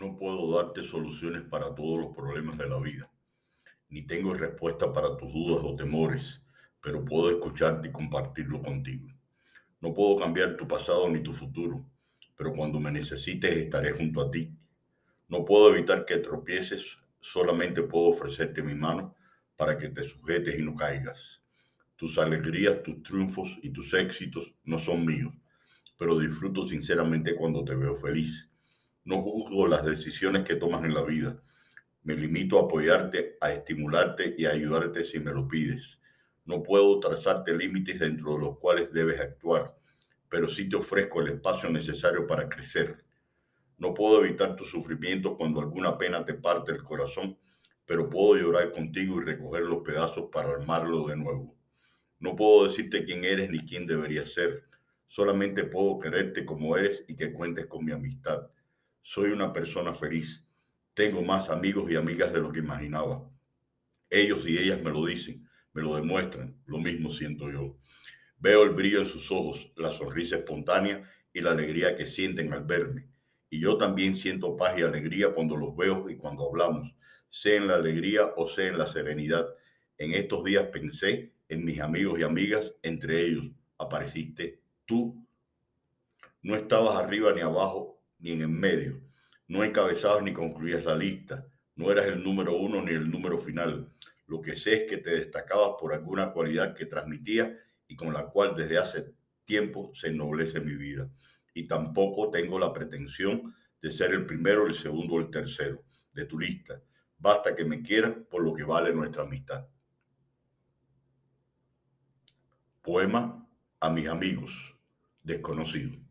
No puedo darte soluciones para todos los problemas de la vida, ni tengo respuesta para tus dudas o temores, pero puedo escucharte y compartirlo contigo. No puedo cambiar tu pasado ni tu futuro, pero cuando me necesites estaré junto a ti. No puedo evitar que tropieces, solamente puedo ofrecerte mi mano para que te sujetes y no caigas. Tus alegrías, tus triunfos y tus éxitos no son míos, pero disfruto sinceramente cuando te veo feliz. No juzgo las decisiones que tomas en la vida. Me limito a apoyarte, a estimularte y a ayudarte si me lo pides. No puedo trazarte límites dentro de los cuales debes actuar, pero sí te ofrezco el espacio necesario para crecer. No puedo evitar tu sufrimiento cuando alguna pena te parte el corazón, pero puedo llorar contigo y recoger los pedazos para armarlo de nuevo. No puedo decirte quién eres ni quién deberías ser, Solamente puedo quererte como eres y que cuentes con mi amistad. Soy una persona feliz. Tengo más amigos y amigas de lo que imaginaba. Ellos y ellas me lo dicen, me lo demuestran. Lo mismo siento yo. Veo el brillo en sus ojos, la sonrisa espontánea y la alegría que sienten al verme. Y yo también siento paz y alegría cuando los veo y cuando hablamos, sea en la alegría o sea en la serenidad. En estos días pensé en mis amigos y amigas, entre ellos apareciste Tú no estabas arriba ni abajo ni en el medio. No encabezabas ni concluías la lista. No eras el número uno ni el número final. Lo que sé es que te destacabas por alguna cualidad que transmitías y con la cual desde hace tiempo se ennoblece mi vida. Y tampoco tengo la pretensión de ser el primero, el segundo o el tercero de tu lista. Basta que me quieras por lo que vale nuestra amistad. Poema a mis amigos desconocido.